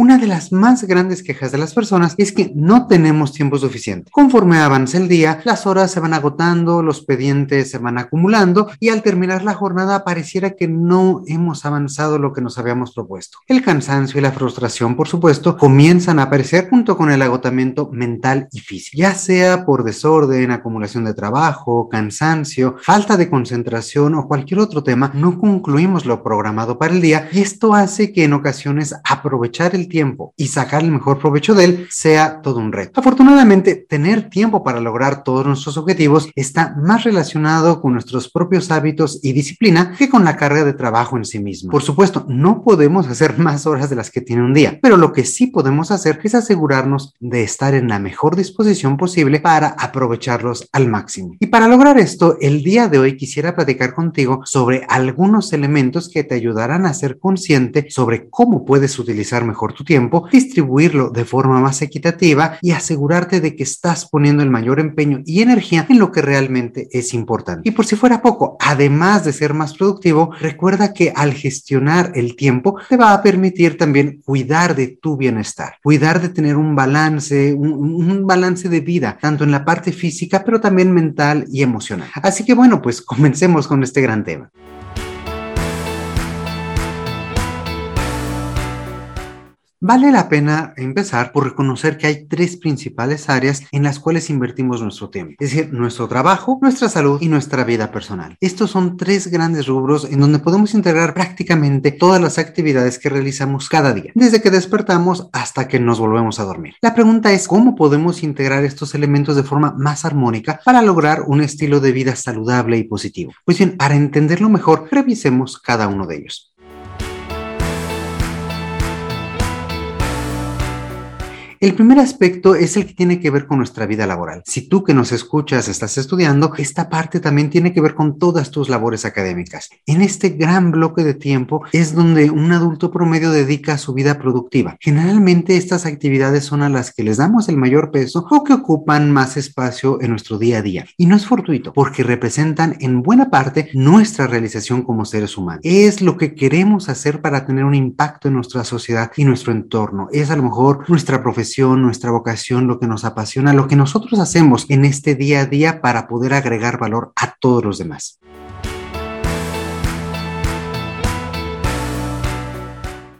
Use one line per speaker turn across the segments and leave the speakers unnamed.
Una de las más grandes quejas de las personas es que no tenemos tiempo suficiente. Conforme avanza el día, las horas se van agotando, los pendientes se van acumulando y al terminar la jornada pareciera que no hemos avanzado lo que nos habíamos propuesto. El cansancio y la frustración, por supuesto, comienzan a aparecer junto con el agotamiento mental y físico, ya sea por desorden, acumulación de trabajo, cansancio, falta de concentración o cualquier otro tema, no concluimos lo programado para el día y esto hace que en ocasiones aprovechar el tiempo y sacar el mejor provecho de él sea todo un reto. Afortunadamente, tener tiempo para lograr todos nuestros objetivos está más relacionado con nuestros propios hábitos y disciplina que con la carga de trabajo en sí mismo. Por supuesto, no podemos hacer más horas de las que tiene un día, pero lo que sí podemos hacer es asegurarnos de estar en la mejor disposición posible para aprovecharlos al máximo. Y para lograr esto, el día de hoy quisiera platicar contigo sobre algunos elementos que te ayudarán a ser consciente sobre cómo puedes utilizar mejor tu tiempo, distribuirlo de forma más equitativa y asegurarte de que estás poniendo el mayor empeño y energía en lo que realmente es importante. Y por si fuera poco, además de ser más productivo, recuerda que al gestionar el tiempo te va a permitir también cuidar de tu bienestar, cuidar de tener un balance, un, un balance de vida, tanto en la parte física, pero también mental y emocional. Así que bueno, pues comencemos con este gran tema. Vale la pena empezar por reconocer que hay tres principales áreas en las cuales invertimos nuestro tiempo, es decir, nuestro trabajo, nuestra salud y nuestra vida personal. Estos son tres grandes rubros en donde podemos integrar prácticamente todas las actividades que realizamos cada día, desde que despertamos hasta que nos volvemos a dormir. La pregunta es cómo podemos integrar estos elementos de forma más armónica para lograr un estilo de vida saludable y positivo. Pues bien, para entenderlo mejor, revisemos cada uno de ellos. El primer aspecto es el que tiene que ver con nuestra vida laboral. Si tú que nos escuchas estás estudiando, esta parte también tiene que ver con todas tus labores académicas. En este gran bloque de tiempo es donde un adulto promedio dedica su vida productiva. Generalmente estas actividades son a las que les damos el mayor peso o que ocupan más espacio en nuestro día a día. Y no es fortuito, porque representan en buena parte nuestra realización como seres humanos. Es lo que queremos hacer para tener un impacto en nuestra sociedad y nuestro entorno. Es a lo mejor nuestra profesión nuestra vocación, lo que nos apasiona, lo que nosotros hacemos en este día a día para poder agregar valor a todos los demás.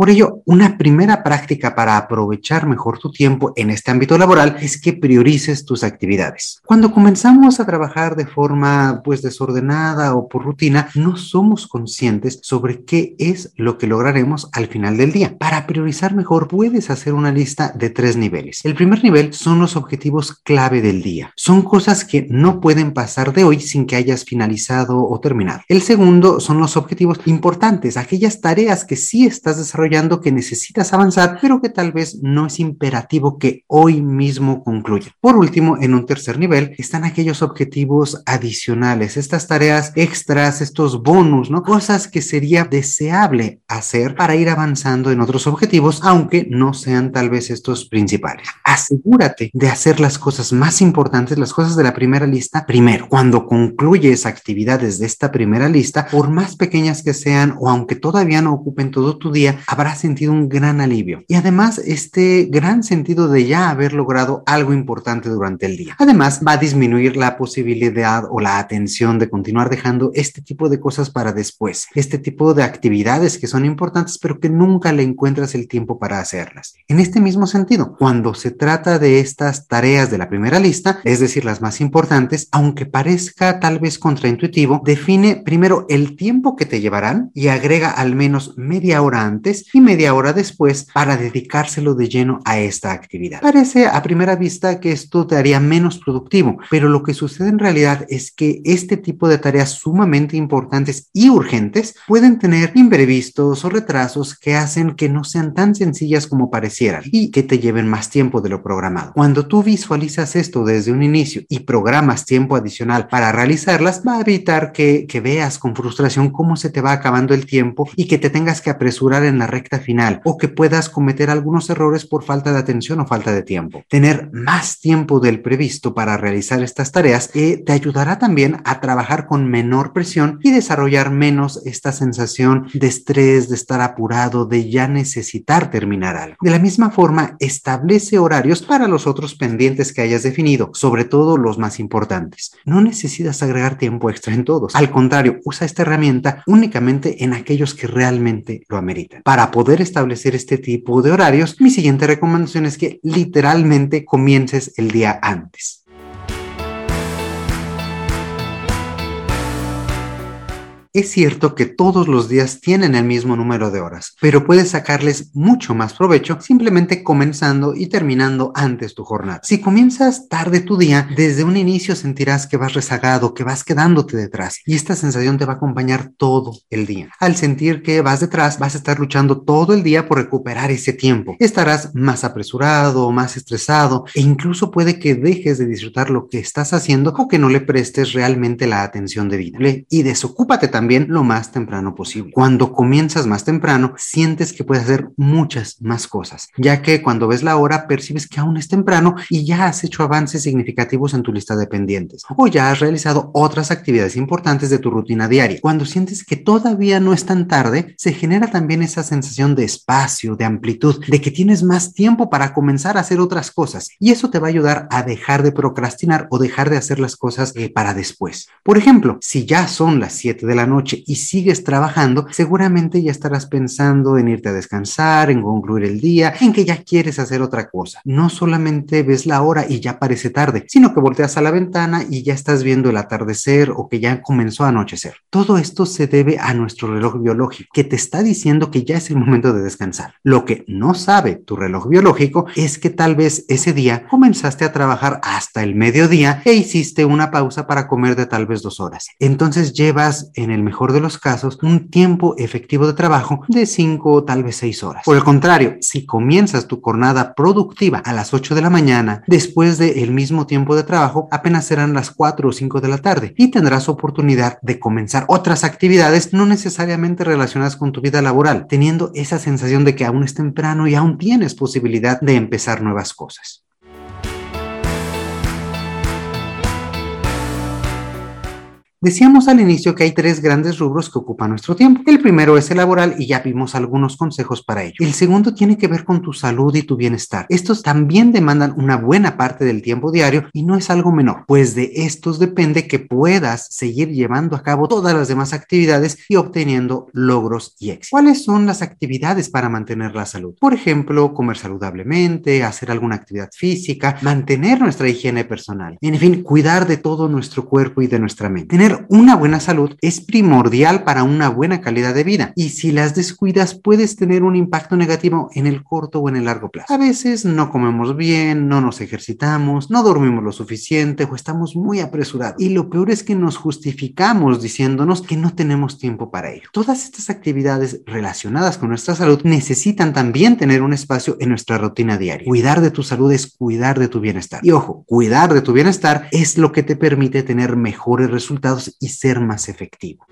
Por ello, una primera práctica para aprovechar mejor tu tiempo en este ámbito laboral es que priorices tus actividades. Cuando comenzamos a trabajar de forma pues desordenada o por rutina, no somos conscientes sobre qué es lo que lograremos al final del día. Para priorizar mejor puedes hacer una lista de tres niveles. El primer nivel son los objetivos clave del día. Son cosas que no pueden pasar de hoy sin que hayas finalizado o terminado. El segundo son los objetivos importantes, aquellas tareas que sí estás desarrollando que necesitas avanzar, pero que tal vez no es imperativo que hoy mismo concluya. Por último, en un tercer nivel están aquellos objetivos adicionales, estas tareas extras, estos bonus, ¿no? Cosas que sería deseable hacer para ir avanzando en otros objetivos, aunque no sean tal vez estos principales. Asegúrate de hacer las cosas más importantes, las cosas de la primera lista, primero. Cuando concluyes actividades de esta primera lista, por más pequeñas que sean o aunque todavía no ocupen todo tu día, habrás sentido un gran alivio y además este gran sentido de ya haber logrado algo importante durante el día. Además, va a disminuir la posibilidad o la atención de continuar dejando este tipo de cosas para después, este tipo de actividades que son importantes pero que nunca le encuentras el tiempo para hacerlas. En este mismo sentido, cuando se trata de estas tareas de la primera lista, es decir, las más importantes, aunque parezca tal vez contraintuitivo, define primero el tiempo que te llevarán y agrega al menos media hora antes y media hora después para dedicárselo de lleno a esta actividad. Parece a primera vista que esto te haría menos productivo, pero lo que sucede en realidad es que este tipo de tareas sumamente importantes y urgentes pueden tener imprevistos o retrasos que hacen que no sean tan sencillas como parecieran y que te lleven más tiempo de lo programado. Cuando tú visualizas esto desde un inicio y programas tiempo adicional para realizarlas, va a evitar que, que veas con frustración cómo se te va acabando el tiempo y que te tengas que apresurar en la recta final o que puedas cometer algunos errores por falta de atención o falta de tiempo. Tener más tiempo del previsto para realizar estas tareas eh, te ayudará también a trabajar con menor presión y desarrollar menos esta sensación de estrés, de estar apurado, de ya necesitar terminar algo. De la misma forma, establece horarios para los otros pendientes que hayas definido, sobre todo los más importantes. No necesitas agregar tiempo extra en todos. Al contrario, usa esta herramienta únicamente en aquellos que realmente lo ameritan. Para poder establecer este tipo de horarios, mi siguiente recomendación es que literalmente comiences el día antes. Es cierto que todos los días tienen el mismo número de horas, pero puedes sacarles mucho más provecho simplemente comenzando y terminando antes tu jornada. Si comienzas tarde tu día, desde un inicio sentirás que vas rezagado, que vas quedándote detrás y esta sensación te va a acompañar todo el día. Al sentir que vas detrás, vas a estar luchando todo el día por recuperar ese tiempo. Estarás más apresurado, más estresado e incluso puede que dejes de disfrutar lo que estás haciendo o que no le prestes realmente la atención debida. Y desocúpate también también lo más temprano posible. Cuando comienzas más temprano, sientes que puedes hacer muchas más cosas, ya que cuando ves la hora percibes que aún es temprano y ya has hecho avances significativos en tu lista de pendientes o ya has realizado otras actividades importantes de tu rutina diaria. Cuando sientes que todavía no es tan tarde, se genera también esa sensación de espacio, de amplitud, de que tienes más tiempo para comenzar a hacer otras cosas y eso te va a ayudar a dejar de procrastinar o dejar de hacer las cosas eh, para después. Por ejemplo, si ya son las 7 de la noche y sigues trabajando, seguramente ya estarás pensando en irte a descansar, en concluir el día, en que ya quieres hacer otra cosa. No solamente ves la hora y ya parece tarde, sino que volteas a la ventana y ya estás viendo el atardecer o que ya comenzó a anochecer. Todo esto se debe a nuestro reloj biológico, que te está diciendo que ya es el momento de descansar. Lo que no sabe tu reloj biológico es que tal vez ese día comenzaste a trabajar hasta el mediodía e hiciste una pausa para comer de tal vez dos horas. Entonces llevas en el mejor de los casos, un tiempo efectivo de trabajo de 5 o tal vez 6 horas. Por el contrario, si comienzas tu jornada productiva a las 8 de la mañana, después del mismo tiempo de trabajo, apenas serán las 4 o 5 de la tarde y tendrás oportunidad de comenzar otras actividades no necesariamente relacionadas con tu vida laboral, teniendo esa sensación de que aún es temprano y aún tienes posibilidad de empezar nuevas cosas. Decíamos al inicio que hay tres grandes rubros que ocupan nuestro tiempo. El primero es el laboral y ya vimos algunos consejos para ello. El segundo tiene que ver con tu salud y tu bienestar. Estos también demandan una buena parte del tiempo diario y no es algo menor, pues de estos depende que puedas seguir llevando a cabo todas las demás actividades y obteniendo logros y éxitos. ¿Cuáles son las actividades para mantener la salud? Por ejemplo, comer saludablemente, hacer alguna actividad física, mantener nuestra higiene personal, en fin, cuidar de todo nuestro cuerpo y de nuestra mente. Una buena salud es primordial para una buena calidad de vida y si las descuidas puedes tener un impacto negativo en el corto o en el largo plazo. A veces no comemos bien, no nos ejercitamos, no dormimos lo suficiente o estamos muy apresurados y lo peor es que nos justificamos diciéndonos que no tenemos tiempo para ello. Todas estas actividades relacionadas con nuestra salud necesitan también tener un espacio en nuestra rutina diaria. Cuidar de tu salud es cuidar de tu bienestar. Y ojo, cuidar de tu bienestar es lo que te permite tener mejores resultados y ser más efectivo.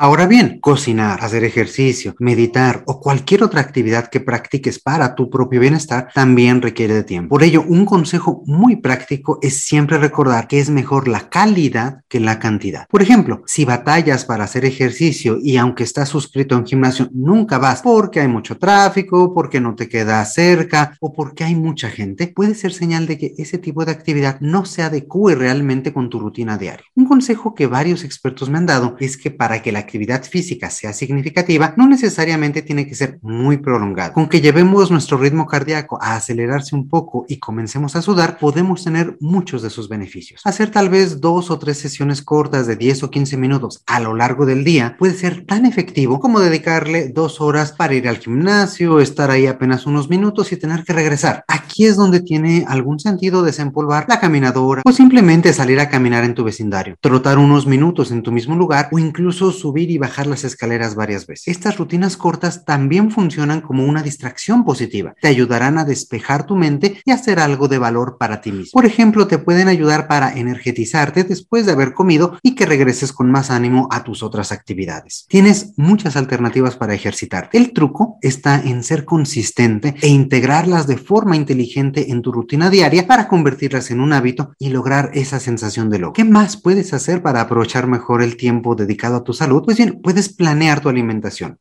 Ahora bien, cocinar, hacer ejercicio, meditar o cualquier otra actividad que practiques para tu propio bienestar también requiere de tiempo. Por ello, un consejo muy práctico es siempre recordar que es mejor la calidad que la cantidad. Por ejemplo, si batallas para hacer ejercicio y aunque estás suscrito a un gimnasio, nunca vas porque hay mucho tráfico, porque no te queda cerca o porque hay mucha gente, puede ser señal de que ese tipo de actividad no se adecue realmente con tu rutina diaria. Un consejo que varios expertos me han dado es que para que la actividad física sea significativa, no necesariamente tiene que ser muy prolongada. Con que llevemos nuestro ritmo cardíaco a acelerarse un poco y comencemos a sudar, podemos tener muchos de sus beneficios. Hacer tal vez dos o tres sesiones cortas de 10 o 15 minutos a lo largo del día puede ser tan efectivo como dedicarle dos horas para ir al gimnasio, estar ahí apenas unos minutos y tener que regresar. Aquí es donde tiene algún sentido desempolvar la caminadora o simplemente salir a caminar en tu vecindario, trotar unos minutos en tu mismo lugar o incluso subir y bajar las escaleras varias veces. Estas rutinas cortas también funcionan como una distracción positiva. Te ayudarán a despejar tu mente y hacer algo de valor para ti mismo. Por ejemplo, te pueden ayudar para energetizarte después de haber comido y que regreses con más ánimo a tus otras actividades. Tienes muchas alternativas para ejercitarte. El truco está en ser consistente e integrarlas de forma inteligente en tu rutina diaria para convertirlas en un hábito y lograr esa sensación de logro. ¿Qué más puedes hacer para aprovechar mejor el tiempo dedicado a tu salud? Pues bien, puedes planear tu alimentación.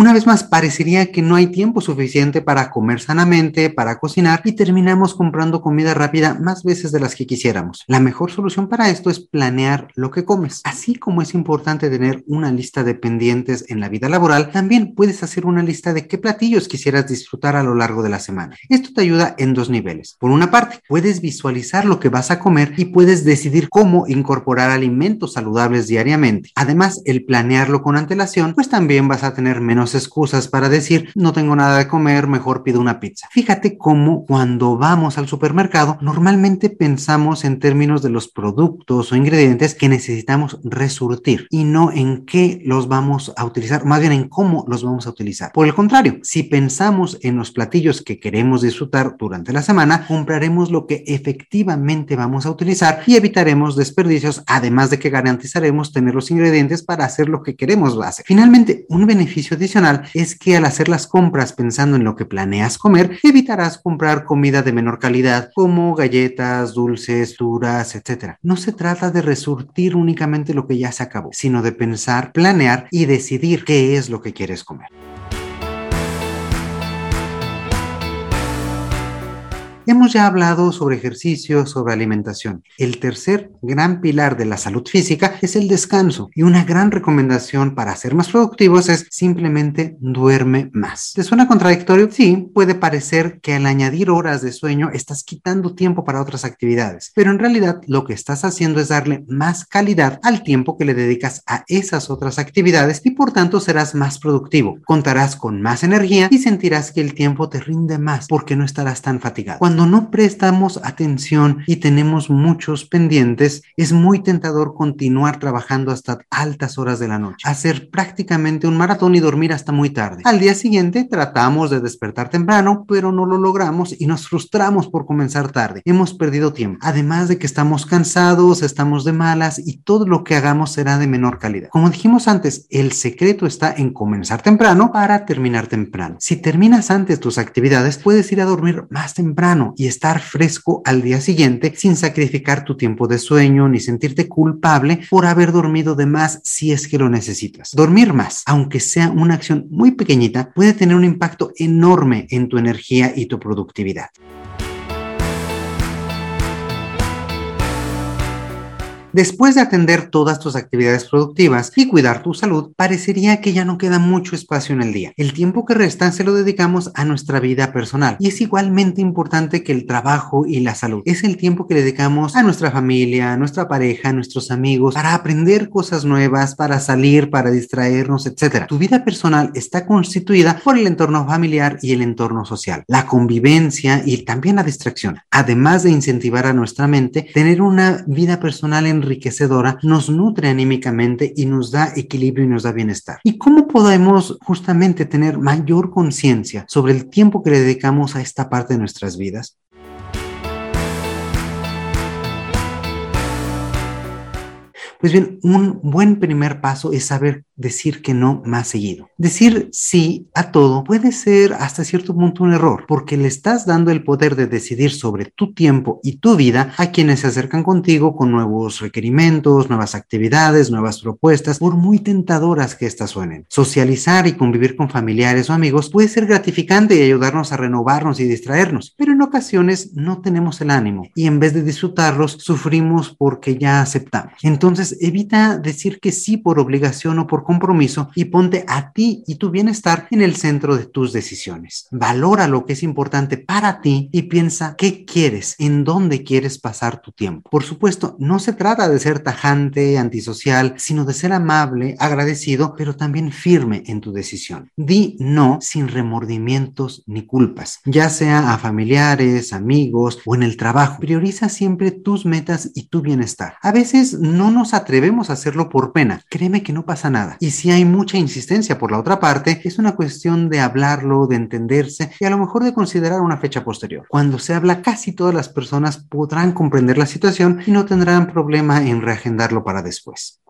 Una vez más, parecería que no hay tiempo suficiente para comer sanamente, para cocinar y terminamos comprando comida rápida más veces de las que quisiéramos. La mejor solución para esto es planear lo que comes. Así como es importante tener una lista de pendientes en la vida laboral, también puedes hacer una lista de qué platillos quisieras disfrutar a lo largo de la semana. Esto te ayuda en dos niveles. Por una parte, puedes visualizar lo que vas a comer y puedes decidir cómo incorporar alimentos saludables diariamente. Además, el planearlo con antelación, pues también vas a tener menos excusas para decir no tengo nada de comer, mejor pido una pizza. Fíjate cómo cuando vamos al supermercado normalmente pensamos en términos de los productos o ingredientes que necesitamos resurtir y no en qué los vamos a utilizar, más bien en cómo los vamos a utilizar. Por el contrario, si pensamos en los platillos que queremos disfrutar durante la semana, compraremos lo que efectivamente vamos a utilizar y evitaremos desperdicios, además de que garantizaremos tener los ingredientes para hacer lo que queremos hacer. Finalmente, un beneficio adicional es que al hacer las compras pensando en lo que planeas comer, evitarás comprar comida de menor calidad como galletas, dulces, duras, etc. No se trata de resurtir únicamente lo que ya se acabó, sino de pensar, planear y decidir qué es lo que quieres comer. Hemos ya hablado sobre ejercicio, sobre alimentación. El tercer gran pilar de la salud física es el descanso y una gran recomendación para ser más productivos es simplemente duerme más. ¿Te suena contradictorio? Sí, puede parecer que al añadir horas de sueño estás quitando tiempo para otras actividades, pero en realidad lo que estás haciendo es darle más calidad al tiempo que le dedicas a esas otras actividades y por tanto serás más productivo, contarás con más energía y sentirás que el tiempo te rinde más porque no estarás tan fatigado. Cuando no prestamos atención y tenemos muchos pendientes, es muy tentador continuar trabajando hasta altas horas de la noche, hacer prácticamente un maratón y dormir hasta muy tarde. Al día siguiente tratamos de despertar temprano, pero no lo logramos y nos frustramos por comenzar tarde. Hemos perdido tiempo. Además de que estamos cansados, estamos de malas y todo lo que hagamos será de menor calidad. Como dijimos antes, el secreto está en comenzar temprano para terminar temprano. Si terminas antes tus actividades, puedes ir a dormir más temprano y estar fresco al día siguiente sin sacrificar tu tiempo de sueño ni sentirte culpable por haber dormido de más si es que lo necesitas. Dormir más, aunque sea una acción muy pequeñita, puede tener un impacto enorme en tu energía y tu productividad. Después de atender todas tus actividades productivas y cuidar tu salud, parecería que ya no queda mucho espacio en el día. El tiempo que resta se lo dedicamos a nuestra vida personal y es igualmente importante que el trabajo y la salud. Es el tiempo que le dedicamos a nuestra familia, a nuestra pareja, a nuestros amigos, para aprender cosas nuevas, para salir, para distraernos, etc. Tu vida personal está constituida por el entorno familiar y el entorno social, la convivencia y también la distracción. Además de incentivar a nuestra mente, tener una vida personal en enriquecedora, nos nutre anímicamente y nos da equilibrio y nos da bienestar. ¿Y cómo podemos justamente tener mayor conciencia sobre el tiempo que le dedicamos a esta parte de nuestras vidas? Pues bien, un buen primer paso es saber decir que no más seguido. Decir sí a todo puede ser hasta cierto punto un error, porque le estás dando el poder de decidir sobre tu tiempo y tu vida a quienes se acercan contigo con nuevos requerimientos, nuevas actividades, nuevas propuestas, por muy tentadoras que éstas suenen. Socializar y convivir con familiares o amigos puede ser gratificante y ayudarnos a renovarnos y distraernos, pero en ocasiones no tenemos el ánimo y en vez de disfrutarlos, sufrimos porque ya aceptamos. Entonces, evita decir que sí por obligación o por compromiso y ponte a ti y tu bienestar en el centro de tus decisiones. Valora lo que es importante para ti y piensa qué quieres, en dónde quieres pasar tu tiempo. Por supuesto, no se trata de ser tajante, antisocial, sino de ser amable, agradecido, pero también firme en tu decisión. Di no sin remordimientos ni culpas, ya sea a familiares, amigos o en el trabajo. Prioriza siempre tus metas y tu bienestar. A veces no nos atrevemos a hacerlo por pena. Créeme que no pasa nada. Y si hay mucha insistencia por la otra parte, es una cuestión de hablarlo, de entenderse y a lo mejor de considerar una fecha posterior. Cuando se habla, casi todas las personas podrán comprender la situación y no tendrán problema en reagendarlo para después.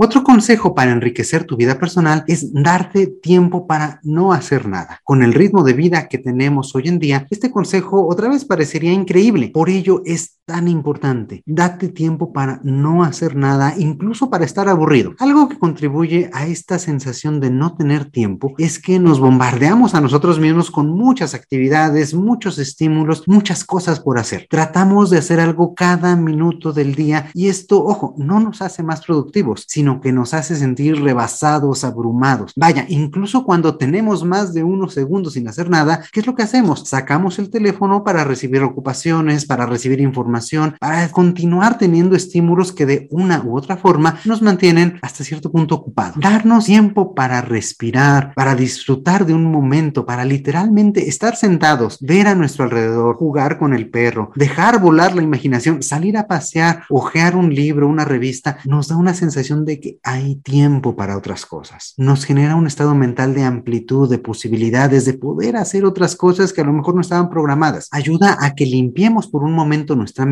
Otro consejo para enriquecer tu vida personal es darte tiempo para no hacer nada. Con el ritmo de vida que tenemos hoy en día, este consejo otra vez parecería increíble. Por ello es tan importante. Date tiempo para no hacer nada, incluso para estar aburrido. Algo que contribuye a esta sensación de no tener tiempo es que nos bombardeamos a nosotros mismos con muchas actividades, muchos estímulos, muchas cosas por hacer. Tratamos de hacer algo cada minuto del día y esto, ojo, no nos hace más productivos, sino que nos hace sentir rebasados, abrumados. Vaya, incluso cuando tenemos más de unos segundos sin hacer nada, ¿qué es lo que hacemos? Sacamos el teléfono para recibir ocupaciones, para recibir información, para continuar teniendo estímulos que de una u otra forma nos mantienen hasta cierto punto ocupados. Darnos tiempo para respirar, para disfrutar de un momento, para literalmente estar sentados, ver a nuestro alrededor, jugar con el perro, dejar volar la imaginación, salir a pasear, ojear un libro, una revista, nos da una sensación de que hay tiempo para otras cosas. Nos genera un estado mental de amplitud, de posibilidades, de poder hacer otras cosas que a lo mejor no estaban programadas. Ayuda a que limpiemos por un momento nuestra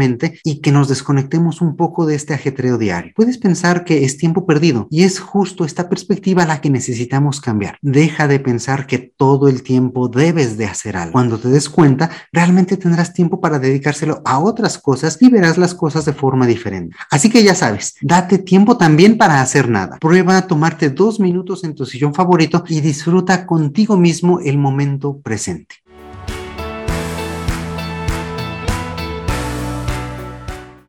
y que nos desconectemos un poco de este ajetreo diario. Puedes pensar que es tiempo perdido y es justo esta perspectiva la que necesitamos cambiar. Deja de pensar que todo el tiempo debes de hacer algo. Cuando te des cuenta, realmente tendrás tiempo para dedicárselo a otras cosas y verás las cosas de forma diferente. Así que ya sabes, date tiempo también para hacer nada. Prueba a tomarte dos minutos en tu sillón favorito y disfruta contigo mismo el momento presente.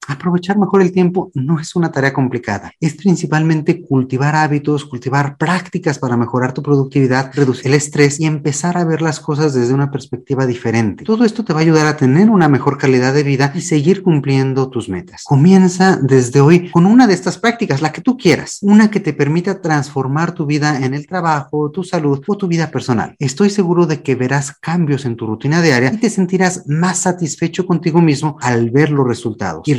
Aprovechar mejor el tiempo no es una tarea complicada. Es principalmente cultivar hábitos, cultivar prácticas para mejorar tu productividad, reducir el estrés y empezar a ver las cosas desde una perspectiva diferente. Todo esto te va a ayudar a tener una mejor calidad de vida y seguir cumpliendo tus metas. Comienza desde hoy con una de estas prácticas, la que tú quieras, una que te permita transformar tu vida en el trabajo, tu salud o tu vida personal. Estoy seguro de que verás cambios en tu rutina diaria y te sentirás más satisfecho contigo mismo al ver los resultados. Y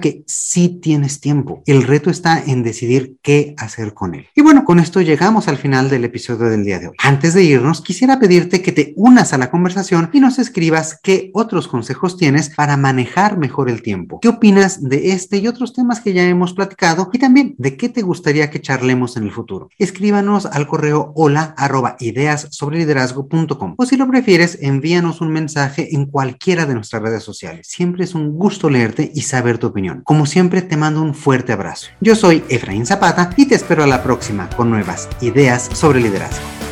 que sí tienes tiempo. El reto está en decidir qué hacer con él. Y bueno, con esto llegamos al final del episodio del día de hoy. Antes de irnos, quisiera pedirte que te unas a la conversación y nos escribas qué otros consejos tienes para manejar mejor el tiempo. ¿Qué opinas de este y otros temas que ya hemos platicado? Y también de qué te gustaría que charlemos en el futuro. Escríbanos al correo hola arroba ideas sobre liderazgo.com o si lo prefieres, envíanos un mensaje en cualquiera de nuestras redes sociales. Siempre es un gusto leerte y saber tu opinión. Como siempre, te mando un fuerte abrazo. Yo soy Efraín Zapata y te espero a la próxima con nuevas ideas sobre liderazgo.